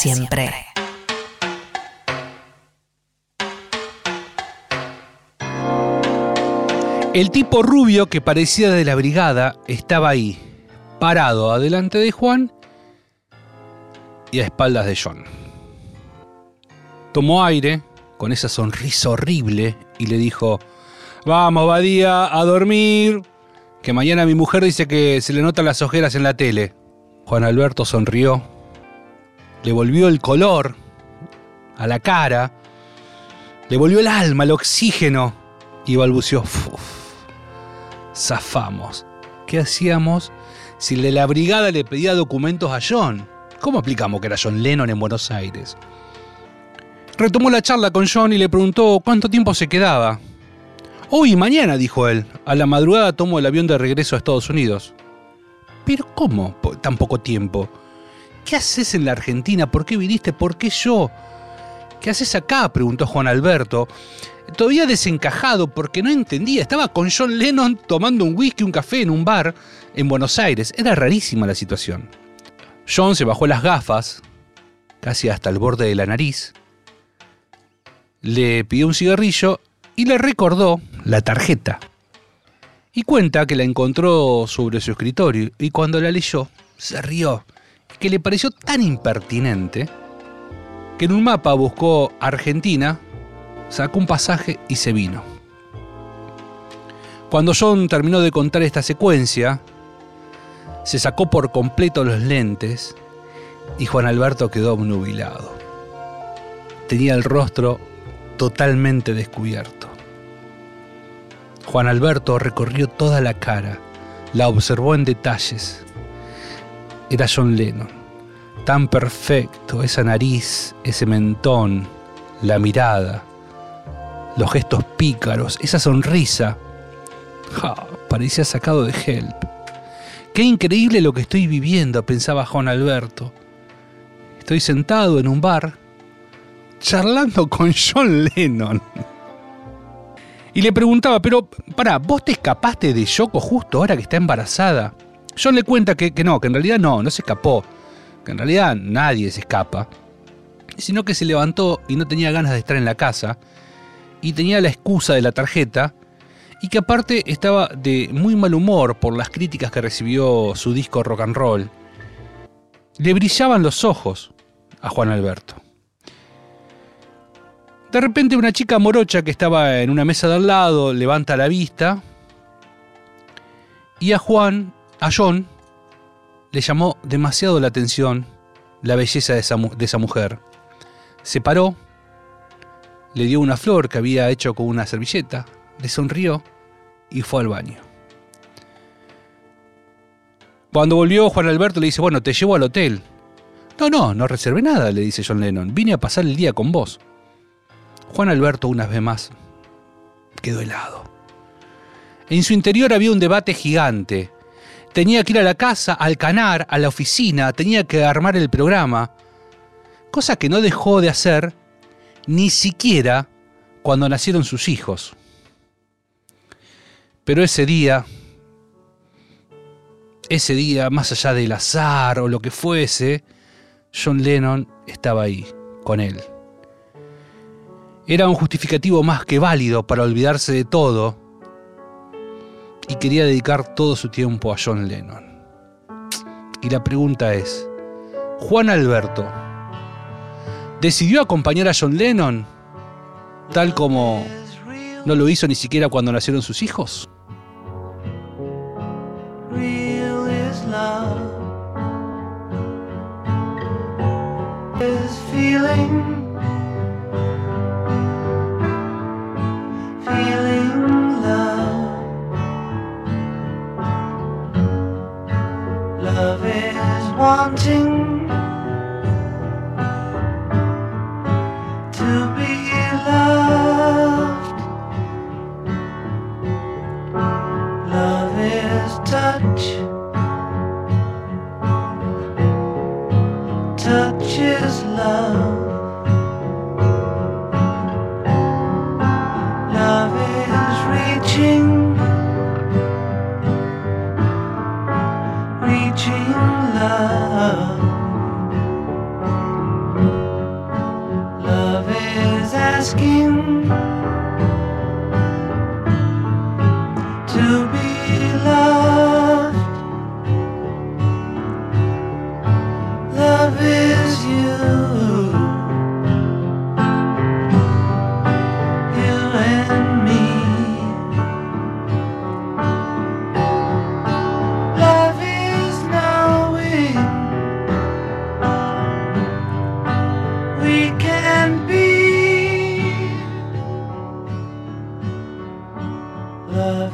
Siempre. El tipo rubio que parecía de la brigada estaba ahí, parado adelante de Juan y a espaldas de John. Tomó aire con esa sonrisa horrible y le dijo, vamos, Badía, a dormir, que mañana mi mujer dice que se le notan las ojeras en la tele. Juan Alberto sonrió, le volvió el color a la cara, le volvió el alma, el oxígeno y balbuceó, "Uf, zafamos. ¿Qué hacíamos si el la brigada le pedía documentos a John? ¿Cómo aplicamos que era John Lennon en Buenos Aires? Retomó la charla con John y le preguntó cuánto tiempo se quedaba. Hoy mañana, dijo él. A la madrugada tomo el avión de regreso a Estados Unidos. ¿Pero cómo? tan poco tiempo. ¿Qué haces en la Argentina? ¿Por qué viniste? ¿Por qué yo? ¿Qué haces acá? preguntó Juan Alberto. Todavía desencajado porque no entendía. Estaba con John Lennon tomando un whisky, un café en un bar en Buenos Aires. Era rarísima la situación. John se bajó las gafas, casi hasta el borde de la nariz, le pidió un cigarrillo y le recordó la tarjeta. Y cuenta que la encontró sobre su escritorio y cuando la leyó se rió, que le pareció tan impertinente que en un mapa buscó Argentina, sacó un pasaje y se vino. Cuando John terminó de contar esta secuencia, se sacó por completo los lentes y Juan Alberto quedó obnubilado. Tenía el rostro totalmente descubierto. Juan Alberto recorrió toda la cara, la observó en detalles. Era John Lennon, tan perfecto, esa nariz, ese mentón, la mirada, los gestos pícaros, esa sonrisa. Ja, parecía sacado de Help. Qué increíble lo que estoy viviendo, pensaba Juan Alberto. Estoy sentado en un bar, charlando con John Lennon. Y le preguntaba, pero, pará, ¿vos te escapaste de Yoko justo ahora que está embarazada? John le cuenta que, que no, que en realidad no, no se escapó. Que en realidad nadie se escapa. Sino que se levantó y no tenía ganas de estar en la casa. Y tenía la excusa de la tarjeta. Y que aparte estaba de muy mal humor por las críticas que recibió su disco rock and roll. Le brillaban los ojos a Juan Alberto. De repente una chica morocha que estaba en una mesa de al lado levanta la vista y a Juan, a John, le llamó demasiado la atención la belleza de esa, mujer. Se paró, le dio una flor que había hecho con una servilleta, le sonrió y fue al baño. Cuando volvió Juan Alberto le dice, bueno, te llevo al hotel. No, no, no reservé nada, le dice John Lennon. Vine a pasar el día con vos. Juan Alberto, una vez más, quedó helado. En su interior había un debate gigante. Tenía que ir a la casa, al canar, a la oficina, tenía que armar el programa. Cosa que no dejó de hacer ni siquiera cuando nacieron sus hijos. Pero ese día, ese día, más allá del azar o lo que fuese, John Lennon estaba ahí, con él. Era un justificativo más que válido para olvidarse de todo y quería dedicar todo su tiempo a John Lennon. Y la pregunta es, Juan Alberto, ¿decidió acompañar a John Lennon tal como no lo hizo ni siquiera cuando nacieron sus hijos? wanting to be loved. Love is touch. Touch is love. Reaching love. Love is asking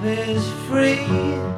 is free.